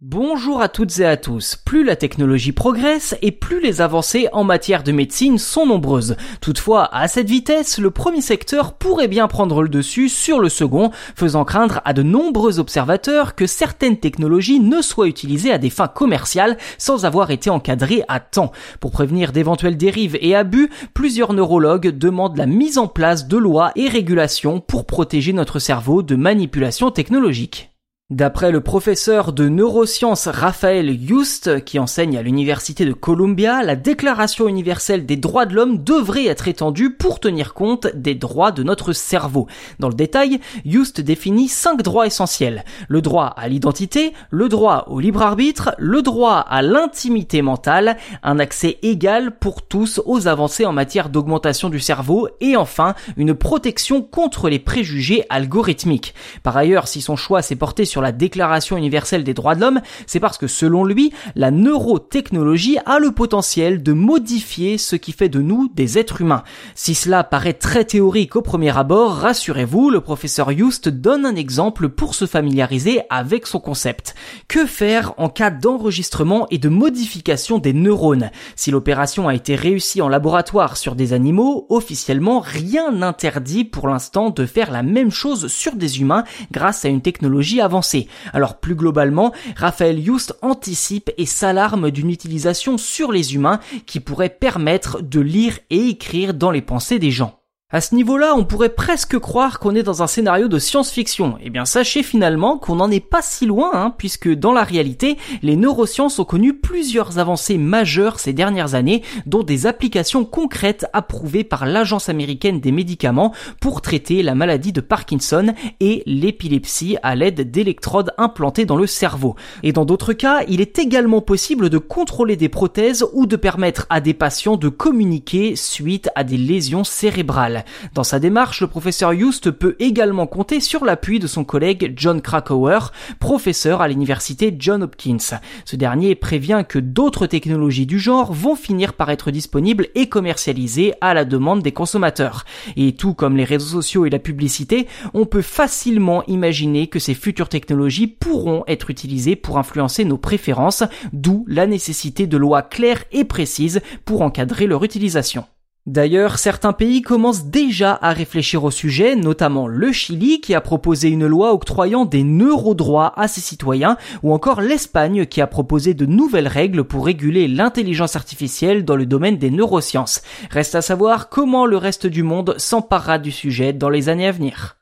Bonjour à toutes et à tous. Plus la technologie progresse et plus les avancées en matière de médecine sont nombreuses. Toutefois, à cette vitesse, le premier secteur pourrait bien prendre le dessus sur le second, faisant craindre à de nombreux observateurs que certaines technologies ne soient utilisées à des fins commerciales sans avoir été encadrées à temps. Pour prévenir d'éventuelles dérives et abus, plusieurs neurologues demandent la mise en place de lois et régulations pour protéger notre cerveau de manipulations technologiques. D'après le professeur de neurosciences Raphaël Youst, qui enseigne à l'université de Columbia, la Déclaration universelle des droits de l'homme devrait être étendue pour tenir compte des droits de notre cerveau. Dans le détail, Youst définit cinq droits essentiels. Le droit à l'identité, le droit au libre arbitre, le droit à l'intimité mentale, un accès égal pour tous aux avancées en matière d'augmentation du cerveau et enfin une protection contre les préjugés algorithmiques. Par ailleurs, si son choix s'est porté sur la Déclaration universelle des droits de l'homme, c'est parce que selon lui, la neurotechnologie a le potentiel de modifier ce qui fait de nous des êtres humains. Si cela paraît très théorique au premier abord, rassurez-vous, le professeur Youst donne un exemple pour se familiariser avec son concept. Que faire en cas d'enregistrement et de modification des neurones? Si l'opération a été réussie en laboratoire sur des animaux, officiellement rien n'interdit pour l'instant de faire la même chose sur des humains grâce à une technologie avancée. Alors plus globalement, Raphaël Youst anticipe et s'alarme d'une utilisation sur les humains qui pourrait permettre de lire et écrire dans les pensées des gens. À ce niveau-là, on pourrait presque croire qu'on est dans un scénario de science-fiction. Eh bien, sachez finalement qu'on n'en est pas si loin, hein, puisque dans la réalité, les neurosciences ont connu plusieurs avancées majeures ces dernières années, dont des applications concrètes approuvées par l'Agence américaine des médicaments pour traiter la maladie de Parkinson et l'épilepsie à l'aide d'électrodes implantées dans le cerveau. Et dans d'autres cas, il est également possible de contrôler des prothèses ou de permettre à des patients de communiquer suite à des lésions cérébrales. Dans sa démarche, le professeur Youst peut également compter sur l'appui de son collègue John Krakauer, professeur à l'université John Hopkins. Ce dernier prévient que d'autres technologies du genre vont finir par être disponibles et commercialisées à la demande des consommateurs. Et tout comme les réseaux sociaux et la publicité, on peut facilement imaginer que ces futures technologies pourront être utilisées pour influencer nos préférences, d'où la nécessité de lois claires et précises pour encadrer leur utilisation. D'ailleurs, certains pays commencent déjà à réfléchir au sujet, notamment le Chili qui a proposé une loi octroyant des neurodroits à ses citoyens, ou encore l'Espagne qui a proposé de nouvelles règles pour réguler l'intelligence artificielle dans le domaine des neurosciences. Reste à savoir comment le reste du monde s'emparera du sujet dans les années à venir.